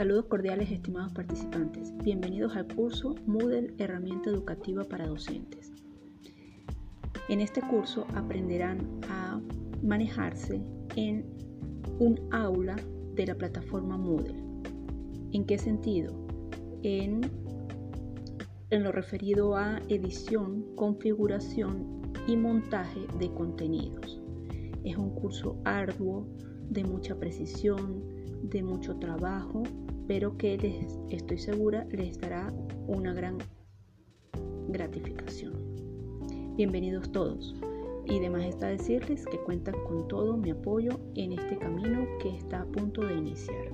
Saludos cordiales estimados participantes. Bienvenidos al curso Moodle Herramienta Educativa para Docentes. En este curso aprenderán a manejarse en un aula de la plataforma Moodle. ¿En qué sentido? En, lo referido a edición, configuración y montaje de contenidos. Es un curso arduo, de mucha precisión, de mucho trabajo, pero que les estoy segura les dará una gran gratificación. Bienvenidos todos. Y demás está decirles que cuentan con todo mi apoyo en este camino que está a punto de iniciar.